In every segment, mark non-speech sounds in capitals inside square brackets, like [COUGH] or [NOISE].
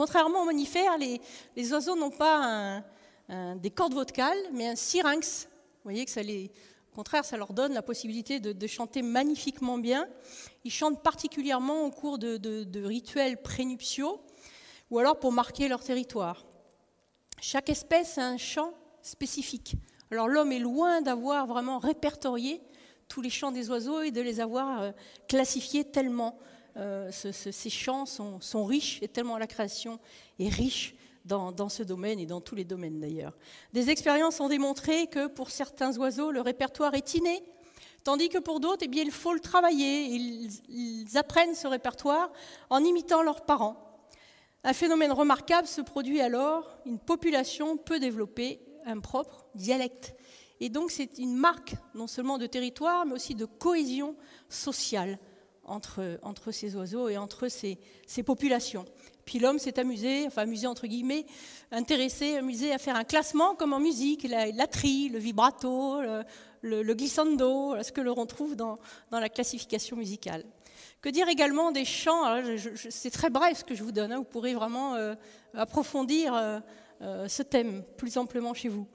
Contrairement aux mammifères, les, oiseaux n'ont pas des cordes vocales, mais un syrinx. Vous voyez que ça au contraire, ça leur donne la possibilité de, chanter magnifiquement bien. Ils chantent particulièrement au cours de, rituels prénuptiaux ou alors pour marquer leur territoire. Chaque espèce a un chant spécifique. Alors l'homme est loin d'avoir vraiment répertorié tous les chants des oiseaux et de les avoir euh, classifiés tellement euh, ces chants sont, riches et tellement la création est riche dans, ce domaine et dans tous les domaines d'ailleurs. Des expériences ont démontré que pour certains oiseaux, le répertoire est inné, tandis que pour d'autres, eh bien, il faut le travailler. Ils, apprennent ce répertoire en imitant leurs parents. Un phénomène remarquable se produit alors, une population peut développer un propre dialecte. Et donc c'est une marque non seulement de territoire, mais aussi de cohésion sociale entre, ces oiseaux et entre ces, populations. Puis l'homme s'est amusé, enfin amusé entre guillemets, intéressé, amusé à faire un classement comme en musique, la, tri, le vibrato, le, glissando, ce que l'on retrouve dans, dans, la classification musicale. Que dire également des chants? C'est très bref ce que je vous donne, hein, vous pourrez vraiment euh, approfondir euh, euh, ce thème plus amplement chez vous.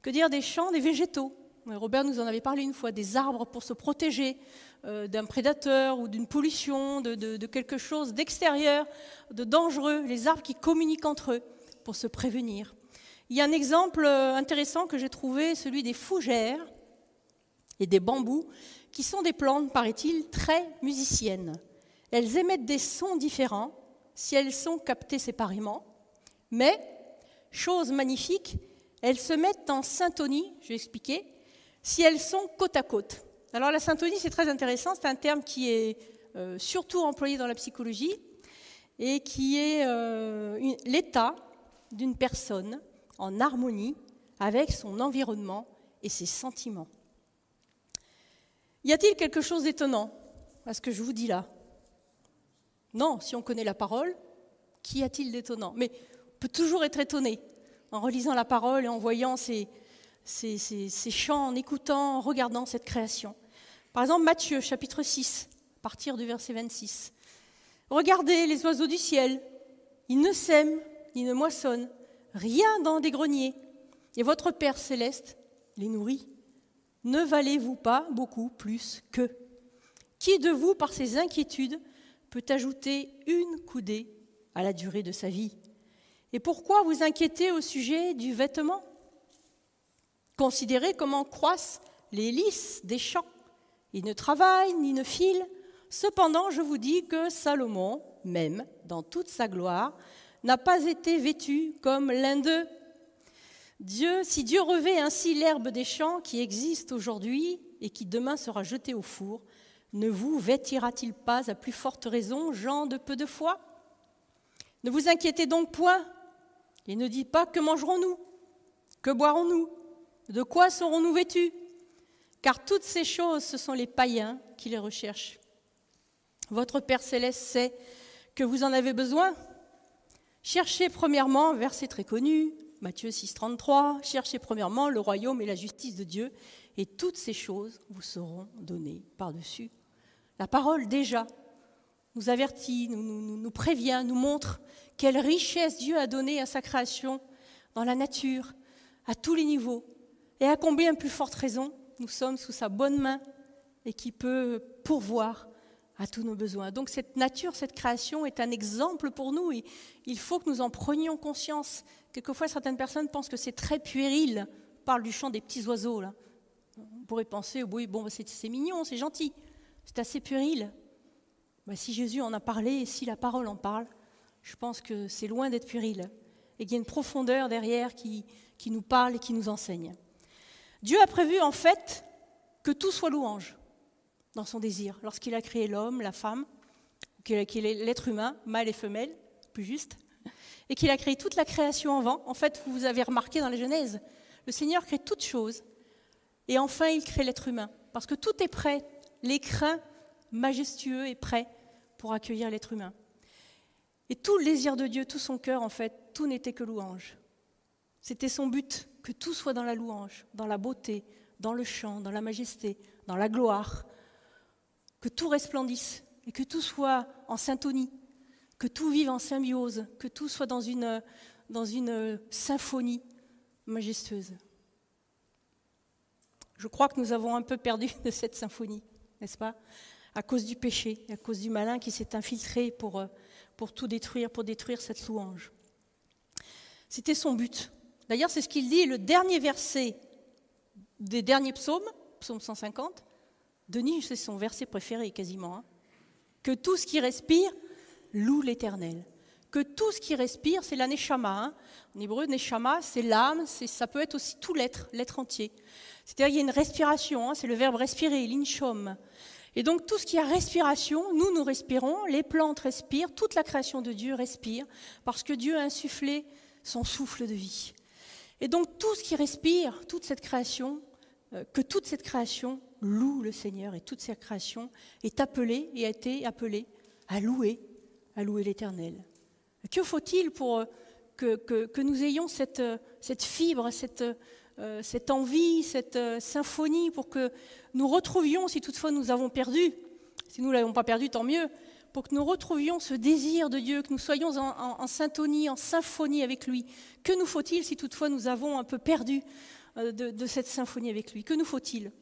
Que dire des chants des végétaux? Robert nous en avait parlé une fois, des arbres pour se protéger euh, d'un prédateur ou d'une pollution, de, quelque chose d'extérieur, de dangereux, les arbres qui communiquent entre eux pour se prévenir. Il y a un exemple euh, intéressant que j'ai trouvé, celui des fougères et des bambous, qui sont des plantes, paraît-il, très musiciennes. Elles émettent des sons différents si elles sont captées séparément, mais, chose magnifique, elles se mettent en syntonie, je vais expliquer, si elles sont côte à côte. Alors la syntonie, c'est très intéressant, c'est un terme qui est euh, surtout employé dans la psychologie et qui est euh, l'état d'une personne en harmonie avec son environnement et ses sentiments. Y a-t-il quelque chose d'étonnant à ce que je vous dis là? Non, si on connaît la parole, qu'y a-t-il d'étonnant? Mais on peut toujours être étonné en relisant la parole et en voyant ces, ces, chants, en écoutant, en regardant cette création. Par exemple, Matthieu, chapitre 6, à partir du verset 26. Regardez les oiseaux du ciel, ils ne sèment, ni ne moissonnent, rien dans des greniers, et votre Père céleste les nourrit. Ne valez-vous pas beaucoup plus qu'eux? Qui de vous, par ses inquiétudes, peut ajouter une coudée à la durée de sa vie? Et pourquoi vous inquiétez au sujet du vêtement? Considérez comment croissent les lys des champs. Ils ne travaillent ni ne filent. Cependant, je vous dis que Salomon, même dans toute sa gloire, n'a pas été vêtu comme l'un d'eux. Dieu, si Dieu revêt ainsi l'herbe des champs qui existe aujourd'hui et qui demain sera jetée au four, ne vous vêtira-t-il pas à plus forte raison, gens de peu de foi? Ne vous inquiétez donc point et ne dites pas que mangerons-nous, que boirons-nous, de quoi serons-nous vêtus? Car toutes ces choses, ce sont les païens qui les recherchent. Votre Père céleste sait que vous en avez besoin. Cherchez premièrement, verset très connu, Matthieu 6, 33, cherchez premièrement le royaume et la justice de Dieu, et toutes ces choses vous seront données par-dessus. La parole déjà nous avertit, nous, prévient, nous montre quelle richesse Dieu a donnée à sa création dans la nature, à tous les niveaux, et à combien plus forte raison nous sommes sous sa bonne main et qui peut pourvoir à tous nos besoins. Donc cette nature, cette création est un exemple pour nous et il faut que nous en prenions conscience. Quelquefois, certaines personnes pensent que c'est très puéril. On parle du chant des petits oiseaux. On pourrait penser, oui, bon, c'est mignon, c'est gentil. C'est assez puéril. Bah, si Jésus en a parlé et si la parole en parle, je pense que c'est loin d'être puéril. Et qu'il y a une profondeur derrière qui nous parle et qui nous enseigne. Dieu a prévu en fait que tout soit louange dans son désir, lorsqu'il a créé l'homme, la femme, qu'il l'être humain, mâle et femelle, plus juste, et qu'il a créé toute la création en vent. En fait, vous avez remarqué dans la Genèse, le Seigneur crée toutes choses, et enfin il crée l'être humain, parce que tout est prêt, l'écrin majestueux est prêt pour accueillir l'être humain. Et tout le désir de Dieu, tout son cœur, en fait, tout n'était que louange. C'était son but que tout soit dans la louange, dans la beauté, dans le chant, dans la majesté, dans la gloire, que tout resplendisse et que tout soit en syntonie, que tout vive en symbiose, que tout soit dans une, dans une symphonie majestueuse. Je crois que nous avons un peu perdu de cette symphonie, n'est-ce pas? À cause du péché, à cause du malin qui s'est infiltré pour, pour tout détruire, pour détruire cette louange. C'était son but. D'ailleurs, c'est ce qu'il dit, le dernier verset des derniers psaumes, psaume 150. Denis, c'est son verset préféré quasiment. Hein. Que tout ce qui respire loue l'Éternel. Que tout ce qui respire, c'est la neshama. Hein. En hébreu, neshama, c'est l'âme, ça peut être aussi tout l'être, l'être entier. C'est-à-dire, il y a une respiration, hein, c'est le verbe respirer, l'inchom. Et donc, tout ce qui a respiration, nous, nous respirons, les plantes respirent, toute la création de Dieu respire, parce que Dieu a insufflé son souffle de vie. Et donc, tout ce qui respire, toute cette création, euh, que toute cette création loue le Seigneur et toute cette création est appelée et a été appelée à louer, à louer l'Éternel. Que faut-il pour euh, que, nous ayons cette, euh, fibre, cette, cette, envie, cette symphonie, pour que nous retrouvions, si toutefois nous avons perdu, si nous ne l'avons pas perdu, tant mieux, pour que nous retrouvions ce désir de Dieu, que nous soyons en, en syntonie, en symphonie avec lui. Que nous faut-il si toutefois nous avons un peu perdu euh, de, cette symphonie avec lui? Que nous faut-il?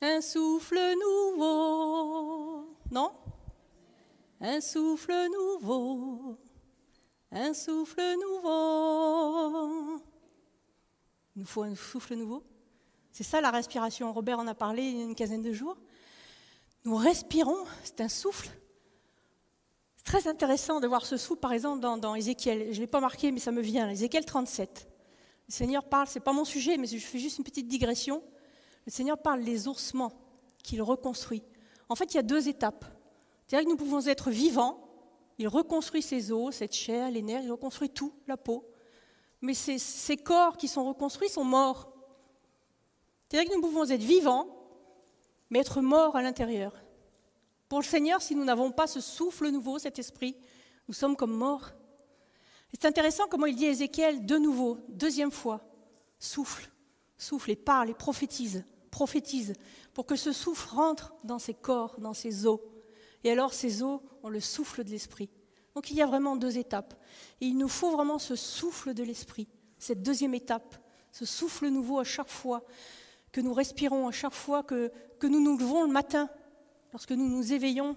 Un souffle nouveau. Non? Un souffle nouveau. Un souffle nouveau. Il nous faut un souffle nouveau. C'est ça la respiration. Robert en a parlé il y a une quinzaine de jours. Nous respirons, c'est un souffle très intéressant de voir ce souffle, par exemple, dans, Ézéchiel. Je ne l'ai pas marqué, mais ça me vient. Ézéchiel 37. Le Seigneur parle, ce n'est pas mon sujet, mais je fais juste une petite digression. Le Seigneur parle des ossements qu'il reconstruit. En fait, il y a deux étapes. C'est-à-dire que nous pouvons être vivants, il reconstruit ses os, cette chair, les nerfs, il reconstruit tout, la peau. Mais ces, ces corps qui sont reconstruits sont morts. C'est-à-dire que nous pouvons être vivants, mais être morts à l'intérieur. Pour le Seigneur, si nous n'avons pas ce souffle nouveau, cet esprit, nous sommes comme morts. C'est intéressant comment il dit à Ézéchiel de nouveau, deuxième fois, souffle, souffle et parle et prophétise, prophétise, pour que ce souffle rentre dans ses corps, dans ses os. Et alors ces os ont le souffle de l'esprit. Donc il y a vraiment deux étapes. Et il nous faut vraiment ce souffle de l'esprit, cette deuxième étape, ce souffle nouveau à chaque fois que nous respirons, à chaque fois que, nous nous levons le matin lorsque nous nous éveillons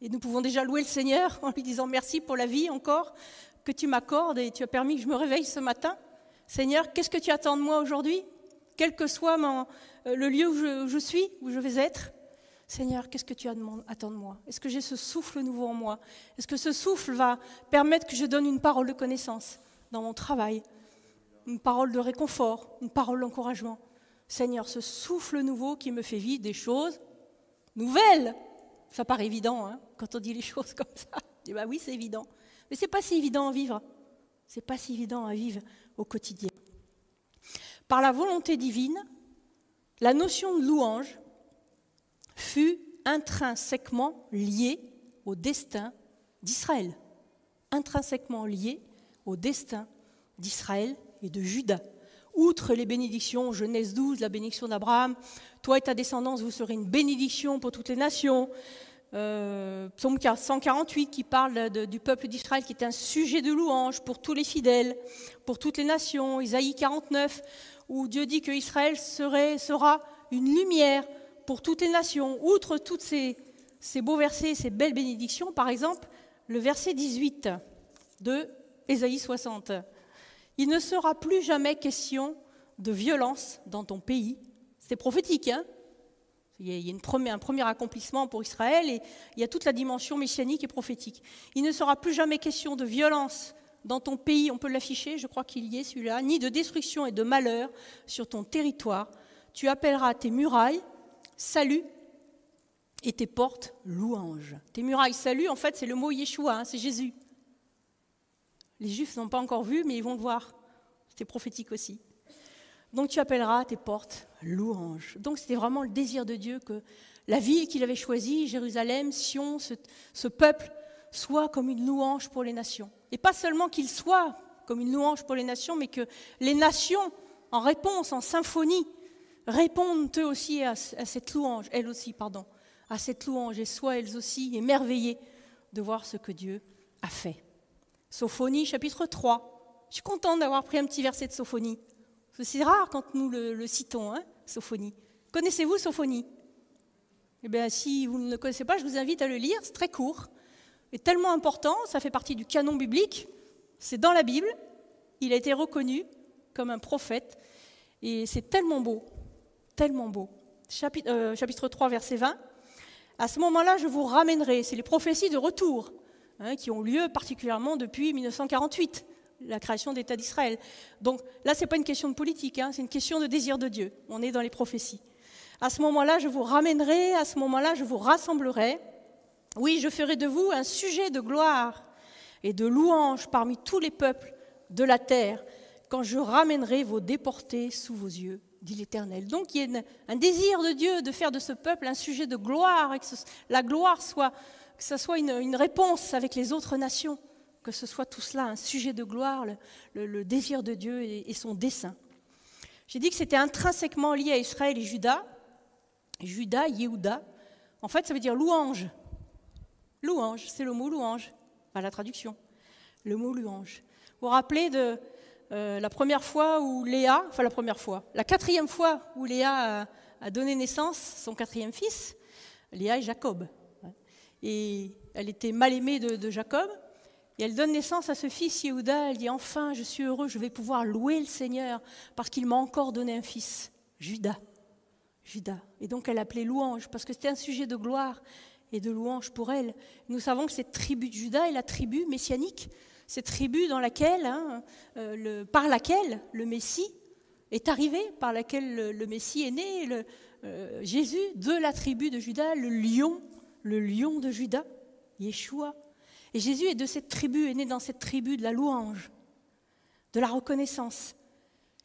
et nous pouvons déjà louer le Seigneur en lui disant merci pour la vie encore que tu m'accordes et tu as permis que je me réveille ce matin. Seigneur, qu'est-ce que tu attends de moi aujourd'hui Quel que soit euh, le lieu où je, suis, où je vais être? Seigneur, qu'est-ce que tu attends de moi? Est-ce que j'ai ce souffle nouveau en moi? Est-ce que ce souffle va permettre que je donne une parole de connaissance dans mon travail Une parole de réconfort, une parole d'encouragement? Seigneur, ce souffle nouveau qui me fait vivre des choses nouvelle. Ça paraît évident hein, quand on dit les [LAUGHS] choses comme ça. Et bah oui, c'est évident. Mais c'est pas si évident à vivre. C'est pas si évident à vivre au quotidien. Par la volonté divine, la notion de louange fut intrinsèquement liée au destin d'Israël. Intrinsèquement liée au destin d'Israël et de Judas outre les bénédictions, Genèse 12, la bénédiction d'Abraham, toi et ta descendance, vous serez une bénédiction pour toutes les nations. Euh, psaume 148 qui parle du peuple d'Israël, qui est un sujet de louange pour tous les fidèles, pour toutes les nations. Isaïe 49, où Dieu dit que Israël sera une lumière pour toutes les nations. Outre ces, ces beaux versets, ces belles bénédictions, par exemple, le verset 18 de Isaïe 60. Il ne sera plus jamais question de violence dans ton pays. C'est prophétique, hein? Il y a un premier accomplissement pour Israël et il y a toute la dimension messianique et prophétique. Il ne sera plus jamais question de violence dans ton pays, on peut l'afficher, je crois qu'il y est celui-là, ni de destruction et de malheur sur ton territoire. Tu appelleras tes murailles salut et tes portes louange. Tes murailles salut, en fait, c'est le mot Yeshua, hein, c'est Jésus. Les Juifs n'ont pas encore vu, mais ils vont le voir. C'était prophétique aussi. Donc tu appelleras tes portes louanges. Donc c'était vraiment le désir de Dieu que la ville qu'il avait choisie, Jérusalem, Sion, ce, peuple, soit comme une louange pour les nations. Et pas seulement qu'il soit comme une louange pour les nations, mais que les nations, en réponse, en symphonie, répondent eux aussi à cette louange, elles aussi, pardon, à cette louange et soient elles aussi émerveillées de voir ce que Dieu a fait. Sophonie chapitre 3. Je suis contente d'avoir pris un petit verset de Sophonie. C'est rare quand nous le, citons, hein, Sophonie. Connaissez-vous Sophonie? Eh bien, si vous ne le connaissez pas, je vous invite à le lire. C'est très court et tellement important. Ça fait partie du canon biblique. C'est dans la Bible. Il a été reconnu comme un prophète. Et c'est tellement beau, tellement beau. Chapitre, euh, chapitre 3, verset 20. À ce moment-là, je vous ramènerai. C'est les prophéties de retour hein, qui ont lieu particulièrement depuis 1948 la création d'État d'Israël. Donc là, ce n'est pas une question de politique, hein, c'est une question de désir de Dieu. On est dans les prophéties. À ce moment-là, je vous ramènerai, à ce moment-là, je vous rassemblerai. Oui, je ferai de vous un sujet de gloire et de louange parmi tous les peuples de la terre, quand je ramènerai vos déportés sous vos yeux, dit l'Éternel. Donc il y a un désir de Dieu de faire de ce peuple un sujet de gloire, et que la gloire soit, que ce soit une réponse avec les autres nations que ce soit tout cela un sujet de gloire, le, désir de Dieu et, son dessein. J'ai dit que c'était intrinsèquement lié à Israël et Judas. Judas, Yehuda, en fait, ça veut dire louange. Louange, c'est le mot louange, pas la traduction. Le mot louange. Vous vous rappelez de euh, la première fois où Léa, enfin la première fois, la quatrième fois où Léa a, donné naissance, son quatrième fils, Léa et Jacob. Et elle était mal aimée de Jacob, et elle donne naissance à ce fils Yehuda. Elle dit Enfin, je suis heureux, je vais pouvoir louer le Seigneur parce qu'il m'a encore donné un fils, Judas. Judas. Et donc elle appelait louange parce que c'était un sujet de gloire et de louange pour elle. Nous savons que cette tribu de Judas est la tribu messianique, cette tribu dans laquelle, hein, euh, par laquelle le Messie est arrivé, par laquelle le, Messie est né, le, euh, Jésus de la tribu de Judas, le lion, le lion de Judas, Yeshua. Et Jésus est de cette tribu, est né dans cette tribu de la louange, de la reconnaissance.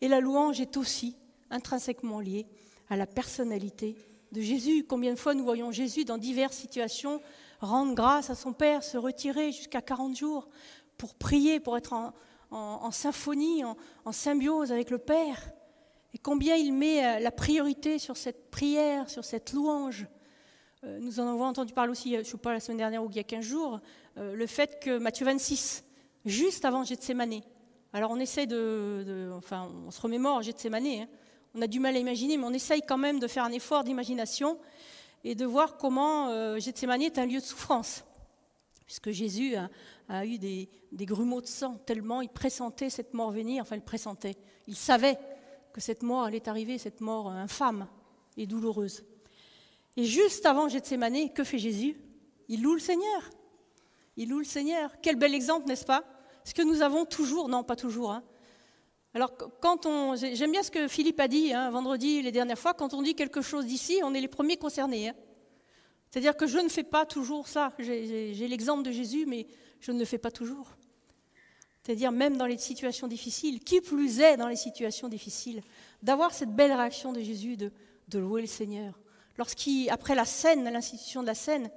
Et la louange est aussi intrinsèquement liée à la personnalité de Jésus. Combien de fois nous voyons Jésus dans diverses situations rendre grâce à son Père, se retirer jusqu'à 40 jours pour prier, pour être en, symphonie, en symbiose avec le Père. Et combien il met euh, la priorité sur cette prière, sur cette louange. Euh, nous en avons entendu parler aussi, je ne sais pas, la semaine dernière ou il y a 15 jours, euh, le fait que Matthieu 26, juste avant Gethsemane, alors on essaie de, enfin on se remémore Gethsemane, hein, on a du mal à imaginer, mais on essaye quand même de faire un effort d'imagination et de voir comment euh, Gethsemane est un lieu de souffrance, puisque Jésus a, eu des, grumeaux de sang tellement il pressentait cette mort venir, enfin il pressentait, il savait que cette mort allait arriver, cette mort infâme et douloureuse. Et juste avant Gethsemane, que fait Jésus? Il loue le Seigneur. Il loue le Seigneur. Quel bel exemple, n'est-ce pas? Ce que nous avons toujours, non pas toujours. Hein. Alors quand on, j'aime bien ce que Philippe a dit hein, vendredi les dernières fois, quand on dit quelque chose d'ici, on est les premiers concernés. Hein. C'est-à-dire que je ne fais pas toujours ça. J'ai l'exemple de Jésus, mais je ne le fais pas toujours. C'est-à-dire même dans les situations difficiles, qui plus est dans les situations difficiles, d'avoir cette belle réaction de Jésus de, de louer le Seigneur. Lorsqu'après la scène, l'institution de la scène,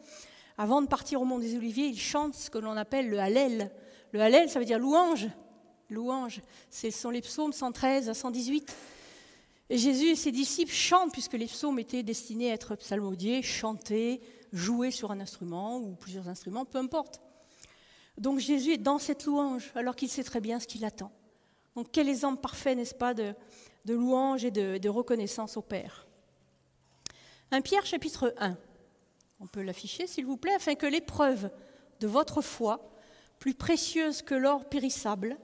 avant de partir au Mont des Oliviers, il chante ce que l'on appelle le Hallel. Le Hallel, ça veut dire louange. Louange. Ce sont les psaumes 113 à 118. Et Jésus et ses disciples chantent, puisque les psaumes étaient destinés à être psalmodiés, chantés, joués sur un instrument ou plusieurs instruments, peu importe. Donc Jésus est dans cette louange, alors qu'il sait très bien ce qu'il attend. Donc quel exemple parfait, n'est-ce pas, de, louange et de, de reconnaissance au Père. Un Pierre chapitre 1. On peut l'afficher, s'il vous plaît, afin que l'épreuve de votre foi, plus précieuse que l'or périssable,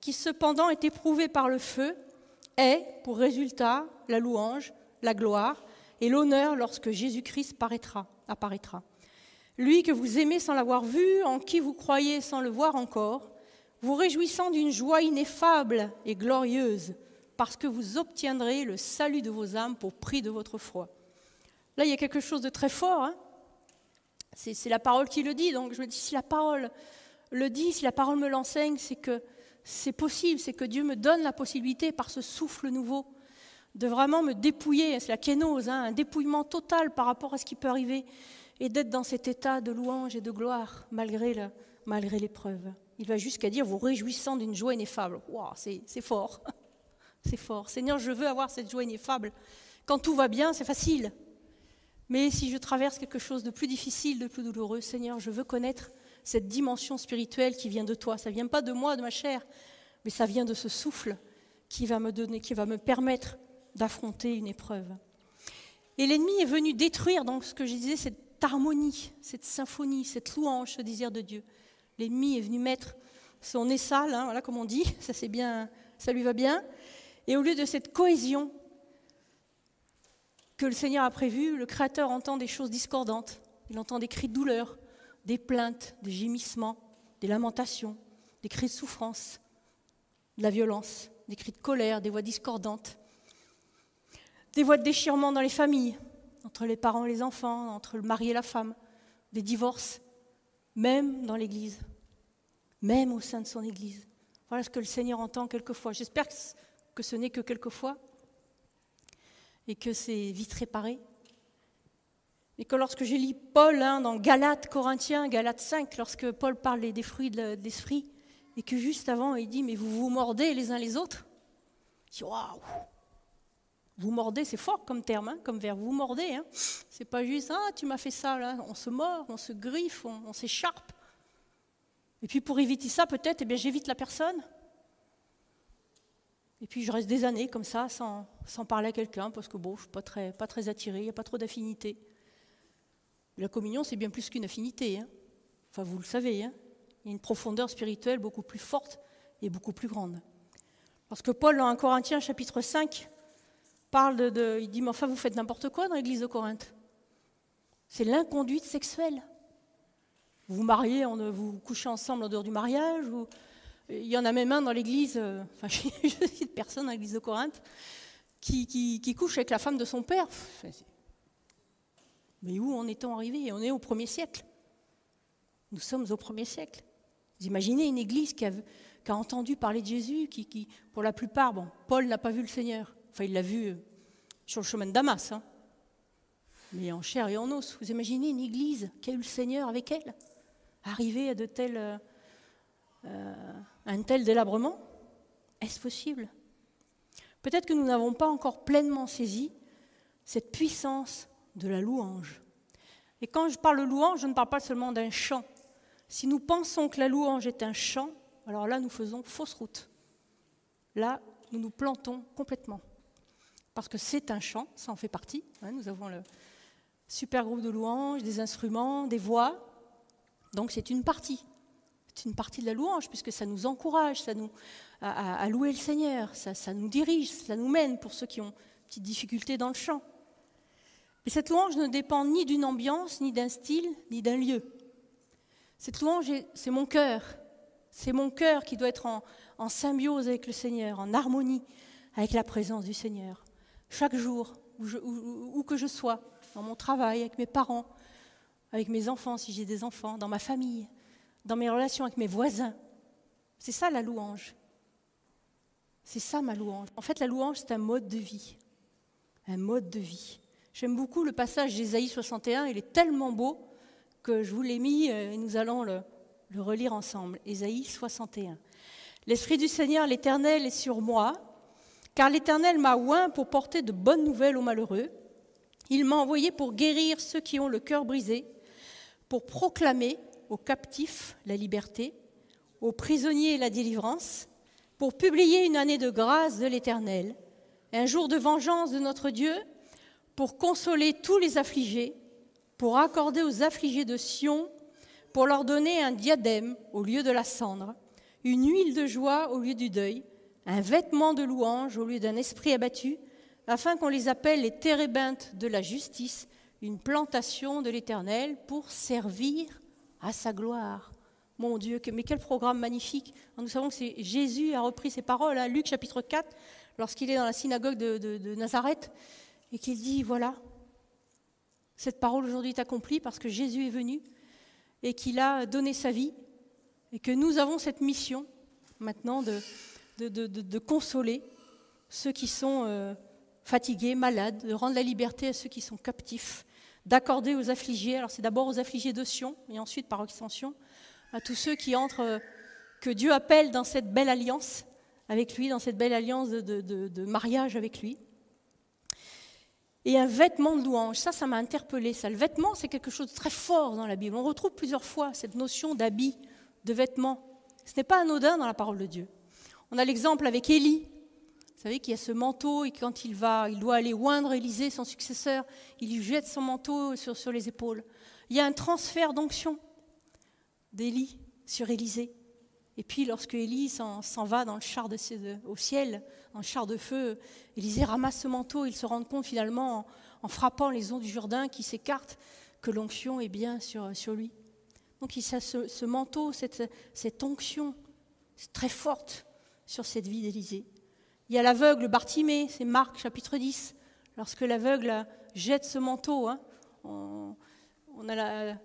qui cependant est éprouvée par le feu, ait pour résultat la louange, la gloire et l'honneur lorsque Jésus-Christ apparaîtra. Lui que vous aimez sans l'avoir vu, en qui vous croyez sans le voir encore, vous réjouissant d'une joie ineffable et glorieuse, parce que vous obtiendrez le salut de vos âmes pour prix de votre foi. Là, il y a quelque chose de très fort. Hein c'est la parole qui le dit. Donc je me dis, si la parole le dit, si la parole me l'enseigne, c'est que c'est possible, c'est que Dieu me donne la possibilité, par ce souffle nouveau, de vraiment me dépouiller. C'est la kénose, hein, un dépouillement total par rapport à ce qui peut arriver, et d'être dans cet état de louange et de gloire, malgré l'épreuve. Il va jusqu'à dire, vous réjouissant d'une joie ineffable. Wow, c'est fort. [LAUGHS] c'est fort. Seigneur, je veux avoir cette joie ineffable. Quand tout va bien, c'est facile. Mais si je traverse quelque chose de plus difficile, de plus douloureux, Seigneur, je veux connaître cette dimension spirituelle qui vient de toi. Ça ne vient pas de moi, de ma chair, mais ça vient de ce souffle qui va me donner, qui va me permettre d'affronter une épreuve. Et l'ennemi est venu détruire, donc ce que je disais, cette harmonie, cette symphonie, cette louange, ce désir de Dieu. L'ennemi est venu mettre son nez sale, hein, voilà comme on dit, [LAUGHS] ça c'est bien, ça lui va bien. Et au lieu de cette cohésion que le Seigneur a prévue, le Créateur entend des choses discordantes. Il entend des cris de douleur, des plaintes, des gémissements, des lamentations, des cris de souffrance, de la violence, des cris de colère, des voix discordantes, des voix de déchirement dans les familles, entre les parents et les enfants, entre le mari et la femme, des divorces, même dans l'Église, même au sein de son Église. Voilà ce que le Seigneur entend quelquefois. J'espère que ce n'est que quelquefois et que c'est vite réparé. Et que lorsque je lis Paul hein, dans Galates, Corinthiens, Galates 5, lorsque Paul parle des fruits de l'esprit, et que juste avant il dit Mais vous vous mordez les uns les autres? Je dis Waouh Vous mordez, c'est fort comme terme, hein, comme verbe. Vous mordez. Hein. C'est pas juste Ah, tu m'as fait ça, là. On se mord, on se griffe, on, s'écharpe. Et puis pour éviter ça, peut-être, eh j'évite la personne. Et puis je reste des années comme ça, sans, sans parler à quelqu'un, parce que bon, je ne suis pas très, pas très attirée, il n'y a pas trop d'affinité. La communion, c'est bien plus qu'une affinité. Enfin, vous le savez. Hein il y a une profondeur spirituelle beaucoup plus forte et beaucoup plus grande. Parce que Paul, dans 1 Corinthiens chapitre 5, parle de, il dit, mais enfin, vous faites n'importe quoi dans l'église de Corinthe. C'est l'inconduite sexuelle. Vous vous mariez, on, vous couchez ensemble en dehors du mariage. Il y en a même un dans l'église, euh, enfin, [LAUGHS] je cite personne dans l'église de Corinthe, qui, qui, couche avec la femme de son père. Mais où en est-on arrivé? On est au premier siècle. Nous sommes au premier siècle. Vous imaginez une église qui a, entendu parler de Jésus, qui, pour la plupart, bon, Paul n'a pas vu le Seigneur. Enfin, il l'a vu euh, sur le chemin de Damas, hein. mais en chair et en os. Vous imaginez une église qui a eu le Seigneur avec elle, arriver à de tels, euh, euh, un tel délabrement Est-ce possible? Peut-être que nous n'avons pas encore pleinement saisi cette puissance de la louange. Et quand je parle louange, je ne parle pas seulement d'un chant, si nous pensons que la louange est un chant, alors là, nous faisons fausse route. Là, nous nous plantons complètement. Parce que c'est un chant, ça en fait partie. Hein, nous avons le super groupe de louanges, des instruments, des voix. Donc c'est une partie. C'est une partie de la louange, puisque ça nous encourage ça nous, à, louer le Seigneur, ça, nous dirige, ça nous mène pour ceux qui ont une petite difficulté dans le chant. Et cette louange ne dépend ni d'une ambiance, ni d'un style, ni d'un lieu. Cette louange, c'est mon cœur. C'est mon cœur qui doit être en, symbiose avec le Seigneur, en harmonie avec la présence du Seigneur. Chaque jour, où, que je sois, dans mon travail, avec mes parents, avec mes enfants, si j'ai des enfants, dans ma famille, dans mes relations avec mes voisins. C'est ça la louange. C'est ça ma louange. En fait, la louange, c'est un mode de vie. Un mode de vie. J'aime beaucoup le passage d'Ésaïe 61, il est tellement beau que je vous l'ai mis euh, et nous allons le, relire ensemble. Ésaïe 61. L'Esprit du Seigneur, l'Éternel, est sur moi, car l'Éternel m'a oint pour porter de bonnes nouvelles aux malheureux. Il m'a envoyé pour guérir ceux qui ont le cœur brisé, pour proclamer aux captifs la liberté, aux prisonniers la délivrance, pour publier une année de grâce de l'Éternel, un jour de vengeance de notre Dieu, pour consoler tous les affligés, pour accorder aux affligés de Sion, pour leur donner un diadème au lieu de la cendre, une huile de joie au lieu du deuil, un vêtement de louange au lieu d'un esprit abattu, afin qu'on les appelle les térébintes de la justice, une plantation de l'Éternel pour servir à sa gloire. Mon Dieu, mais quel programme magnifique. Nous savons que Jésus a repris ces paroles, à hein, Luc chapitre 4, lorsqu'il est dans la synagogue de, Nazareth, et qu'il dit, voilà, cette parole aujourd'hui est accomplie parce que Jésus est venu et qu'il a donné sa vie et que nous avons cette mission maintenant de, de, consoler ceux qui sont euh, fatigués, malades, de rendre la liberté à ceux qui sont captifs, d'accorder aux affligés, alors c'est d'abord aux affligés de Sion et ensuite par extension à tous ceux qui entrent, euh, que Dieu appelle dans cette belle alliance avec lui, dans cette belle alliance de mariage avec lui. et un vêtement de louange. Ça, ça m'a interpellé. Ça, le vêtement, c'est quelque chose de très fort dans la Bible. On retrouve plusieurs fois cette notion d'habit, de vêtement. Ce n'est pas anodin dans la parole de Dieu. On a l'exemple avec Élie. Vous savez qu'il y a ce manteau et quand il va, il doit aller oindre Élisée, son successeur, il lui jette son manteau sur, les épaules. Il y a un transfert d'onction d'Élie sur Élisée. Et puis lorsque Élie s'en va dans le char au ciel, en char de feu, Élisée ramasse ce manteau, il se rend compte finalement, en, frappant les eaux du Jourdain qui s'écartent, que l'onction est bien sur, lui. Donc il a ce, ce manteau, cette, cette onction très forte sur cette vie d'Élisée. Il y a l'aveugle Bartimée, c'est Marc chapitre 10. Lorsque l'aveugle jette ce manteau, hein, on, a la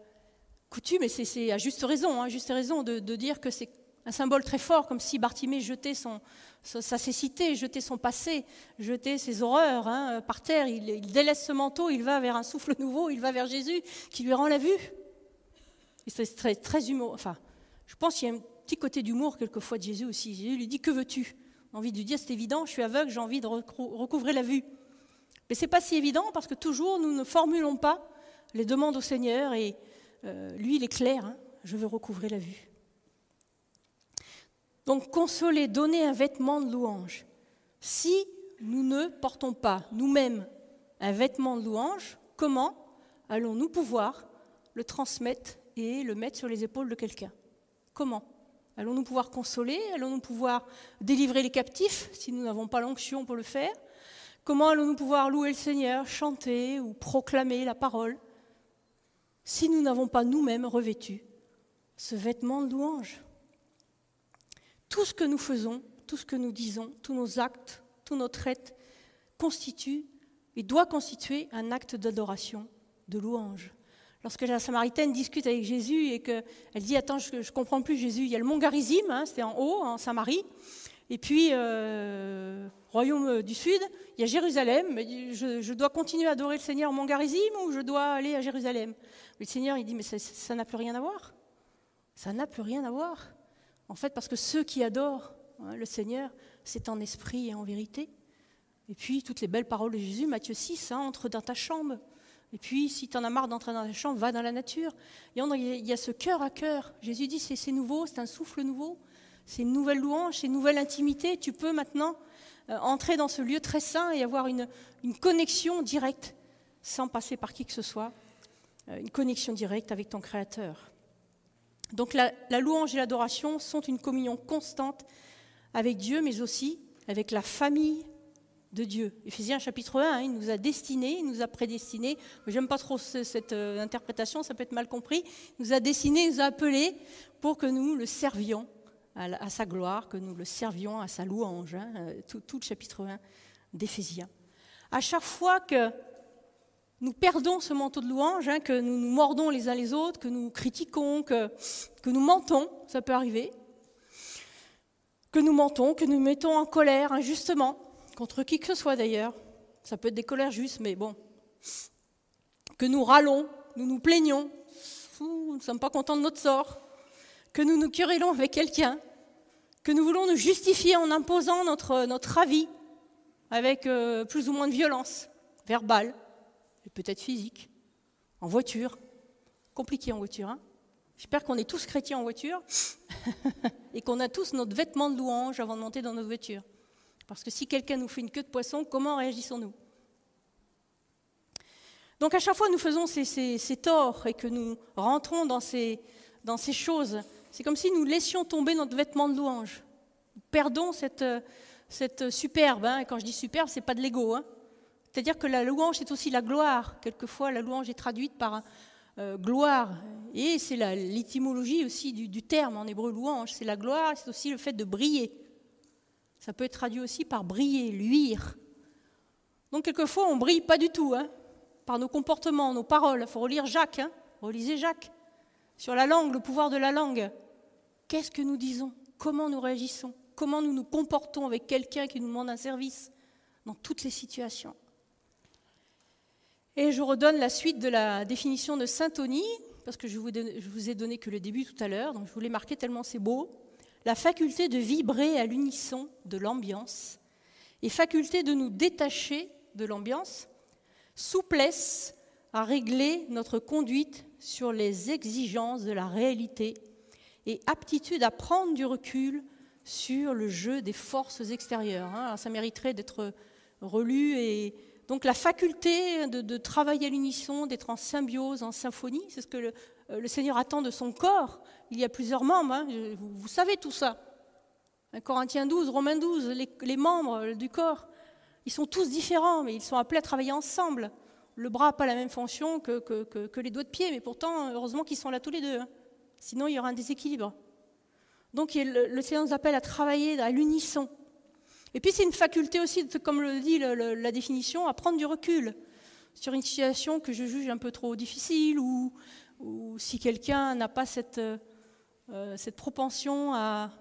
coutume, et c'est à juste raison, hein, juste raison de, dire que c'est un symbole très fort, comme si Bartimée jetait sa cécité, jetait son passé, jetait ses horreurs hein, par terre. Il, délaisse ce manteau, il va vers un souffle nouveau, il va vers Jésus qui lui rend la vue. C'est très, très humour. Enfin, je pense qu'il y a un petit côté d'humour quelquefois de Jésus aussi. Jésus lui dit Que veux-tu? Envie de dire C'est évident, je suis aveugle, j'ai envie de recouvrer la vue. Mais ce n'est pas si évident parce que toujours nous ne formulons pas les demandes au Seigneur et euh, lui, il est clair hein, Je veux recouvrer la vue. Donc consoler, donner un vêtement de louange. Si nous ne portons pas nous-mêmes un vêtement de louange, comment allons-nous pouvoir le transmettre et le mettre sur les épaules de quelqu'un? Comment? Allons-nous pouvoir consoler? Allons-nous pouvoir délivrer les captifs si nous n'avons pas l'onction pour le faire? Comment allons-nous pouvoir louer le Seigneur, chanter ou proclamer la parole si nous n'avons pas nous-mêmes revêtu ce vêtement de louange? Tout ce que nous faisons, tout ce que nous disons, tous nos actes, tous nos traits constituent et doit constituer un acte d'adoration, de louange. Lorsque la Samaritaine discute avec Jésus et qu'elle dit Attends, je ne comprends plus Jésus, il y a le mont Garizim, hein, c'était en haut, en Samarie, et puis, euh, royaume du Sud, il y a Jérusalem. Je, je, dois continuer à adorer le Seigneur au mont Garizim ou je dois aller à Jérusalem? Le Seigneur, il dit Mais ça n'a plus rien à voir. Ça n'a plus rien à voir. En fait, parce que ceux qui adorent hein, le Seigneur, c'est en esprit et en vérité. Et puis, toutes les belles paroles de Jésus, Matthieu 6, hein, entre dans ta chambre. Et puis, si tu en as marre d'entrer dans ta chambre, va dans la nature. Il y a ce cœur à cœur. Jésus dit, c'est nouveau, c'est un souffle nouveau, c'est une nouvelle louange, c'est une nouvelle intimité. Tu peux maintenant euh, entrer dans ce lieu très saint et avoir une, une, connexion directe, sans passer par qui que ce soit, euh, une connexion directe avec ton Créateur. Donc la, louange et l'adoration sont une communion constante avec Dieu, mais aussi avec la famille de Dieu. Éphésiens chapitre 1, hein, il nous a destinés, il nous a prédestinés. J'aime pas trop cette euh, interprétation, ça peut être mal compris. Il nous a destinés, il nous a appelés pour que nous le servions à, sa gloire, que nous le servions à sa louange. Hein, euh, tout, tout, le chapitre 1 d'Éphésiens. À chaque fois que nous perdons ce manteau de louange, hein, que nous nous mordons les uns les autres, que nous critiquons, que, que nous mentons, ça peut arriver, que nous mentons, que nous mettons en colère injustement, contre qui que ce soit d'ailleurs, ça peut être des colères justes, mais bon, que nous râlons, nous nous plaignons, nous ne sommes pas contents de notre sort, que nous nous querellons avec quelqu'un, que nous voulons nous justifier en imposant notre, avis avec euh, plus ou moins de violence verbale, peut-être physique, en voiture. Compliqué en voiture. Hein J'espère qu'on est tous chrétiens en voiture [LAUGHS] et qu'on a tous notre vêtement de louange avant de monter dans notre voiture. Parce que si quelqu'un nous fait une queue de poisson, comment réagissons-nous Donc à chaque fois que nous faisons ces, torts et que nous rentrons dans ces, choses, c'est comme si nous laissions tomber notre vêtement de louange. Nous perdons cette, cette superbe. Hein. et quand je dis superbe, ce n'est pas de l'ego. Hein c'est-à-dire que la louange, c'est aussi la gloire. Quelquefois, la louange est traduite par euh, gloire. Et c'est l'étymologie aussi du, terme en hébreu louange. C'est la gloire, c'est aussi le fait de briller. Ça peut être traduit aussi par briller, luire. Donc, quelquefois, on ne brille pas du tout, hein, par nos comportements, nos paroles. Il faut relire Jacques. Hein, relisez Jacques. Sur la langue, le pouvoir de la langue. Qu'est-ce que nous disons? Comment nous réagissons? Comment nous nous comportons avec quelqu'un qui nous demande un service Dans toutes les situations? Et je redonne la suite de la définition de Saint-Tony, parce que je vous, vous ai donné que le début tout à l'heure, donc je voulais marquer tellement c'est beau. La faculté de vibrer à l'unisson de l'ambiance et faculté de nous détacher de l'ambiance, souplesse à régler notre conduite sur les exigences de la réalité et aptitude à prendre du recul sur le jeu des forces extérieures. Hein. ça mériterait d'être relu et donc la faculté de, travailler à l'unisson, d'être en symbiose, en symphonie, c'est ce que le, euh, Seigneur attend de son corps. Il y a plusieurs membres, hein. vous, savez tout ça. Corinthiens 12, Romains 12, les, membres du corps, ils sont tous différents, mais ils sont appelés à travailler ensemble. Le bras n'a pas la même fonction que, que, les doigts de pied, mais pourtant, heureusement qu'ils sont là tous les deux. Hein. Sinon, il y aura un déséquilibre. Donc le, Seigneur nous appelle à travailler à l'unisson. Et puis c'est une faculté aussi, comme le dit la définition, à prendre du recul sur une situation que je juge un peu trop difficile ou, si quelqu'un n'a pas cette, euh, cette propension à,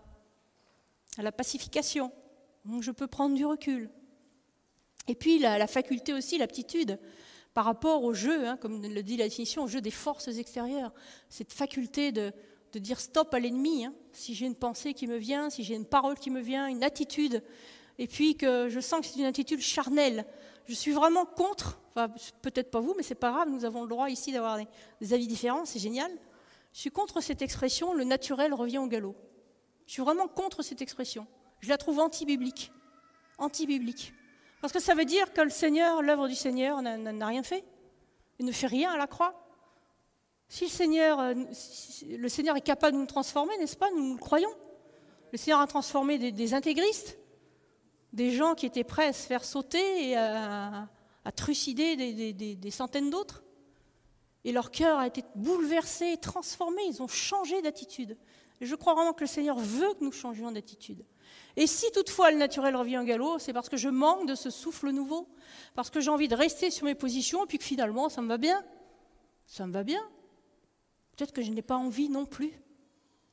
la pacification. Donc je peux prendre du recul. Et puis la, faculté aussi, l'aptitude par rapport au jeu, hein, comme le dit la définition, au jeu des forces extérieures. Cette faculté de, dire stop à l'ennemi, hein. si j'ai une pensée qui me vient, si j'ai une parole qui me vient, une attitude, et puis que je sens que c'est une attitude charnelle. Je suis vraiment contre, peut-être pas vous, mais c'est pas grave, nous avons le droit ici d'avoir des, avis différents, c'est génial. Je suis contre cette expression, le naturel revient au galop. Je suis vraiment contre cette expression. Je la trouve anti-biblique. Anti-biblique. Parce que ça veut dire que le Seigneur, l'œuvre du Seigneur, n'a rien fait. Il ne fait rien à la croix. Si le Seigneur, euh, le Seigneur est capable de nous transformer, n'est-ce pas? Nous, le croyons. Le Seigneur a transformé des, intégristes, des gens qui étaient prêts à se faire sauter et à, trucider des, centaines d'autres. Et leur cœur a été bouleversé, transformé, ils ont changé d'attitude. Et je crois vraiment que le Seigneur veut que nous changions d'attitude. Et si toutefois le naturel revient en galop, c'est parce que je manque de ce souffle nouveau, parce que j'ai envie de rester sur mes positions, et puis que finalement ça me va bien. Ça me va bien. Peut-être que je n'ai pas envie non plus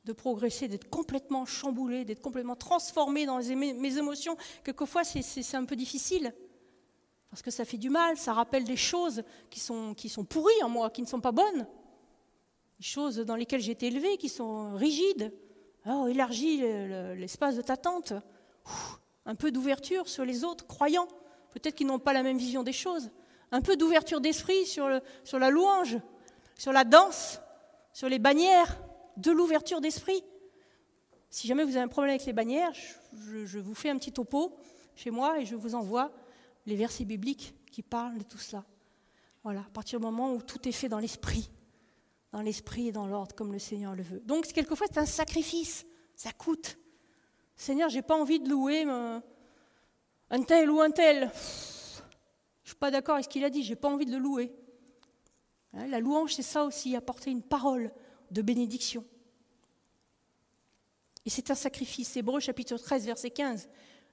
de progresser, d'être complètement chamboulé, d'être complètement transformé dans mes émotions. Quelquefois, c'est un peu difficile, parce que ça fait du mal, ça rappelle des choses qui sont, qui sont pourries en moi, qui ne sont pas bonnes. Des choses dans lesquelles j'ai été élevé, qui sont rigides. Oh, élargis l'espace de ta tente. Un peu d'ouverture sur les autres croyants, peut-être qu'ils n'ont pas la même vision des choses. Un peu d'ouverture d'esprit sur, sur la louange, sur la danse, sur les bannières, de l'ouverture d'esprit. Si jamais vous avez un problème avec les bannières, je, vous fais un petit topo chez moi et je vous envoie les versets bibliques qui parlent de tout cela. Voilà, à partir du moment où tout est fait dans l'esprit, dans l'esprit et dans l'ordre, comme le Seigneur le veut. Donc, quelquefois, c'est un sacrifice, ça coûte. Seigneur, j'ai pas envie de louer un tel ou un tel. Je ne suis pas d'accord avec ce qu'il a dit, j'ai pas envie de le louer. Hein, la louange, c'est ça aussi, apporter une parole de bénédiction. Et c'est un sacrifice. Hébreu chapitre 13, verset 15.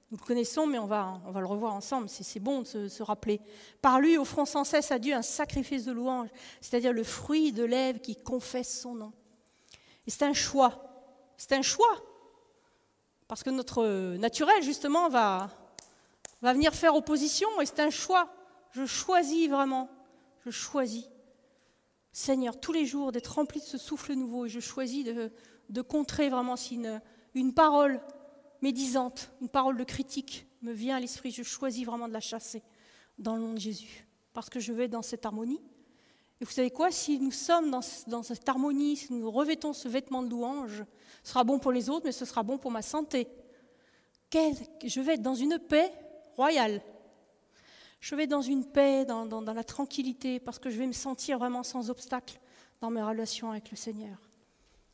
Nous le connaissons, mais on va, on va le revoir ensemble. C'est bon de se, rappeler. Par lui, offrons sans cesse à Dieu un sacrifice de louange, c'est-à-dire le fruit de lèvres qui confesse son nom. Et c'est un choix. C'est un choix. Parce que notre naturel, justement, va, va venir faire opposition, et c'est un choix. Je choisis vraiment. Je choisis. Seigneur, tous les jours, d'être rempli de ce souffle nouveau. Et je choisis de, contrer vraiment une, une parole médisante, une parole de critique me vient à l'esprit. Je choisis vraiment de la chasser dans le nom de Jésus. Parce que je vais dans cette harmonie. Et vous savez quoi? Si nous sommes dans, dans, cette harmonie, si nous revêtons ce vêtement de louange, ce sera bon pour les autres, mais ce sera bon pour ma santé. Je vais être dans une paix royale. Je vais dans une paix, dans, la tranquillité, parce que je vais me sentir vraiment sans obstacle dans mes relations avec le Seigneur.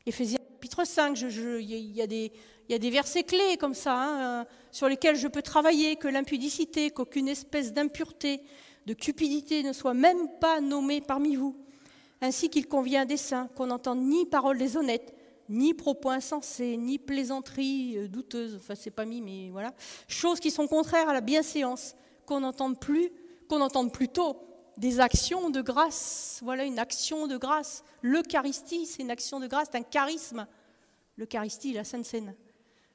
Éphésiens chapitre 5, il y, a des versets clés comme ça, hein, euh, sur lesquels je peux travailler, que l'impudicité, qu'aucune espèce d'impureté, de cupidité ne soit même pas nommée parmi vous, ainsi qu'il convient des saints, qu'on n'entende ni paroles déshonnêtes, ni propos insensés, ni plaisanteries euh, douteuses, enfin c'est pas mis, mais voilà, choses qui sont contraires à la bienséance, qu'on n'entende plus, qu'on des actions de grâce. Voilà une action de grâce. L'Eucharistie, c'est une action de grâce, c'est un charisme. L'Eucharistie, la Sainte Seine.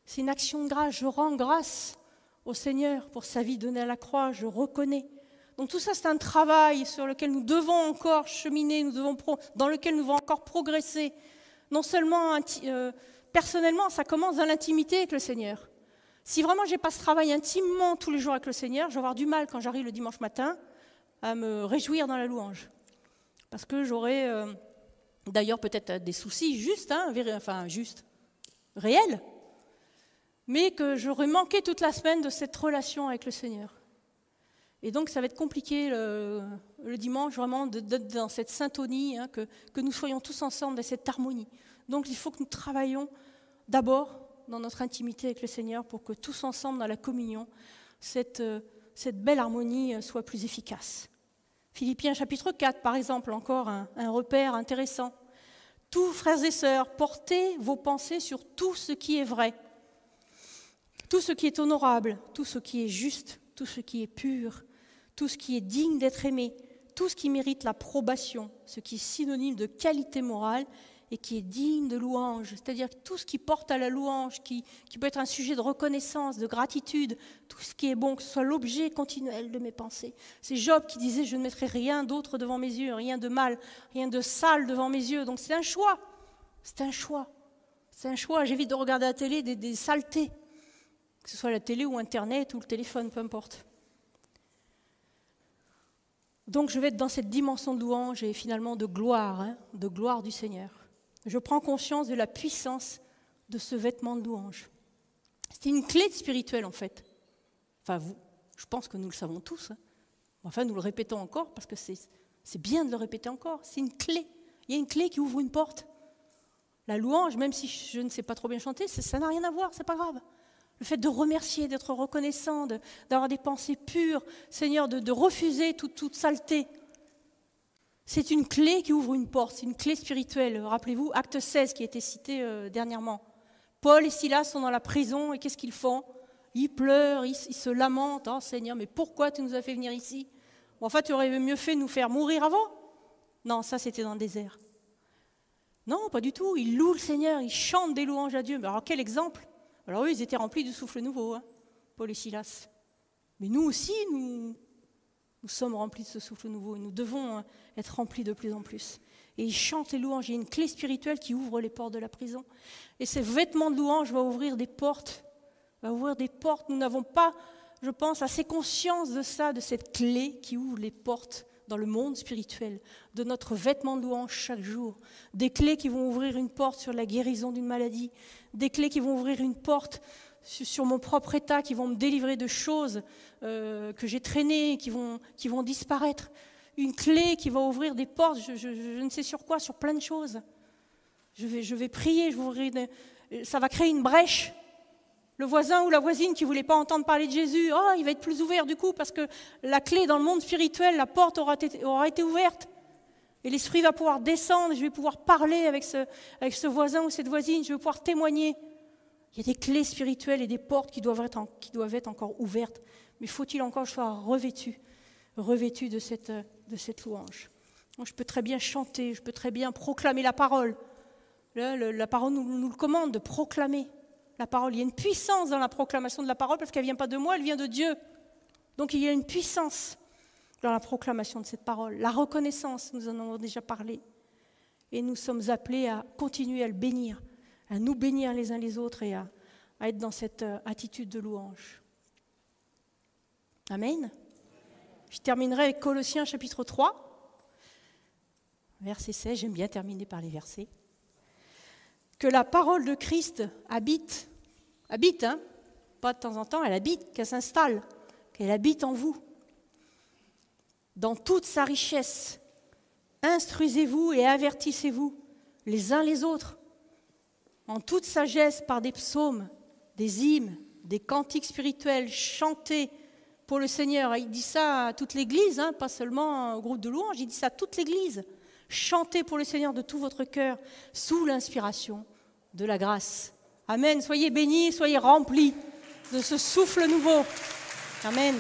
C'est une action de grâce. Je rends grâce au Seigneur pour sa vie donnée à la croix. Je reconnais. Donc tout ça, c'est un travail sur lequel nous devons encore cheminer, dans lequel nous devons encore progresser. Non seulement euh, personnellement, ça commence dans l'intimité avec le Seigneur. Si vraiment je n'ai pas ce travail intimement tous les jours avec le Seigneur, je vais avoir du mal quand j'arrive le dimanche matin à me réjouir dans la louange. Parce que j'aurais euh, d'ailleurs peut-être des soucis justes, hein, enfin justes, réels, mais que j'aurais manqué toute la semaine de cette relation avec le Seigneur. Et donc ça va être compliqué le, dimanche vraiment d'être dans cette syntonie, hein, que, que nous soyons tous ensemble dans cette harmonie. Donc il faut que nous travaillions d'abord dans notre intimité avec le Seigneur pour que tous ensemble dans la communion, cette, euh, cette belle harmonie euh, soit plus efficace. Philippiens chapitre 4, par exemple, encore un, un repère intéressant. Tous frères et sœurs, portez vos pensées sur tout ce qui est vrai, tout ce qui est honorable, tout ce qui est juste, tout ce qui est pur, tout ce qui est digne d'être aimé, tout ce qui mérite l'approbation, ce qui est synonyme de qualité morale et qui est digne de louange, c'est-à-dire tout ce qui porte à la louange, qui, peut être un sujet de reconnaissance, de gratitude, tout ce qui est bon, que ce soit l'objet continuel de mes pensées. C'est Job qui disait, je ne mettrai rien d'autre devant mes yeux, rien de mal, rien de sale devant mes yeux. Donc c'est un choix, c'est un choix, c'est un choix. J'évite de regarder à la télé des, des saletés, que ce soit la télé ou Internet ou le téléphone, peu importe. Donc je vais être dans cette dimension de louange et finalement de gloire, hein, de gloire du Seigneur. Je prends conscience de la puissance de ce vêtement de louange. C'est une clé spirituelle en fait. Enfin, vous, je pense que nous le savons tous. Hein. Enfin, nous le répétons encore parce que c'est bien de le répéter encore. C'est une clé. Il y a une clé qui ouvre une porte. La louange, même si je ne sais pas trop bien chanter, ça n'a rien à voir, c'est pas grave le fait de remercier, d'être reconnaissant, d'avoir des pensées pures, Seigneur, de, refuser toute, toute saleté. C'est une clé qui ouvre une porte, c'est une clé spirituelle. Rappelez-vous, acte 16 qui a été cité euh, dernièrement. Paul et Silas sont dans la prison et qu'est-ce qu'ils font? Ils pleurent, ils, se lamentent. Oh Seigneur, mais pourquoi tu nous as fait venir ici? En fait, tu aurais mieux fait nous faire mourir avant Non, ça c'était dans le désert. Non, pas du tout. Ils louent le Seigneur, ils chantent des louanges à Dieu. Mais alors quel exemple? Alors eux, ils étaient remplis du souffle nouveau, hein, Paul et Silas. Mais nous aussi, nous, nous sommes remplis de ce souffle nouveau. Et nous devons hein, être remplis de plus en plus. Et ils chantent les louanges. Il y a une clé spirituelle qui ouvre les portes de la prison. Et ces vêtements de louange vont ouvrir des portes. Va ouvrir des portes. Nous n'avons pas, je pense, assez conscience de ça, de cette clé qui ouvre les portes dans le monde spirituel, de notre vêtement de louange chaque jour, des clés qui vont ouvrir une porte sur la guérison d'une maladie, des clés qui vont ouvrir une porte sur mon propre état, qui vont me délivrer de choses euh, que j'ai traînées, qui vont, qui vont disparaître, une clé qui va ouvrir des portes, je, ne sais sur quoi, sur plein de choses. Je vais, je vais prier, je ça va créer une brèche le voisin ou la voisine qui ne voulait pas entendre parler de Jésus, oh, il va être plus ouvert du coup parce que la clé dans le monde spirituel, la porte aura été, aura été ouverte. Et l'Esprit va pouvoir descendre, je vais pouvoir parler avec ce, avec ce voisin ou cette voisine, je vais pouvoir témoigner. Il y a des clés spirituelles et des portes qui doivent être, encore ouvertes. Mais faut-il encore que je sois revêtu, revêtu de cette, louange? Je peux très bien chanter, je peux très bien proclamer la parole. la parole nous le commande de proclamer la parole. Il y a une puissance dans la proclamation de la parole parce qu'elle ne vient pas de moi, elle vient de Dieu. Donc il y a une puissance dans la proclamation de cette parole. La reconnaissance, nous en avons déjà parlé. Et nous sommes appelés à continuer à le bénir, à nous bénir les uns les autres et à, être dans cette euh, attitude de louange. Amen. Je terminerai avec Colossiens chapitre 3, verset 16. J'aime bien terminer par les versets. Que la parole de Christ habite habite, hein pas de temps en temps, elle habite, qu'elle s'installe, qu'elle habite en vous. Dans toute sa richesse, instruisez-vous et avertissez-vous les uns les autres, en toute sagesse par des psaumes, des hymnes, des cantiques spirituels chantés pour le Seigneur. Il dit ça à toute l'Église, hein, pas seulement au groupe de louanges, il dit ça à toute l'Église. Chantez pour le Seigneur de tout votre cœur, sous l'inspiration de la grâce Amen. Soyez bénis, soyez remplis de ce souffle nouveau. Amen.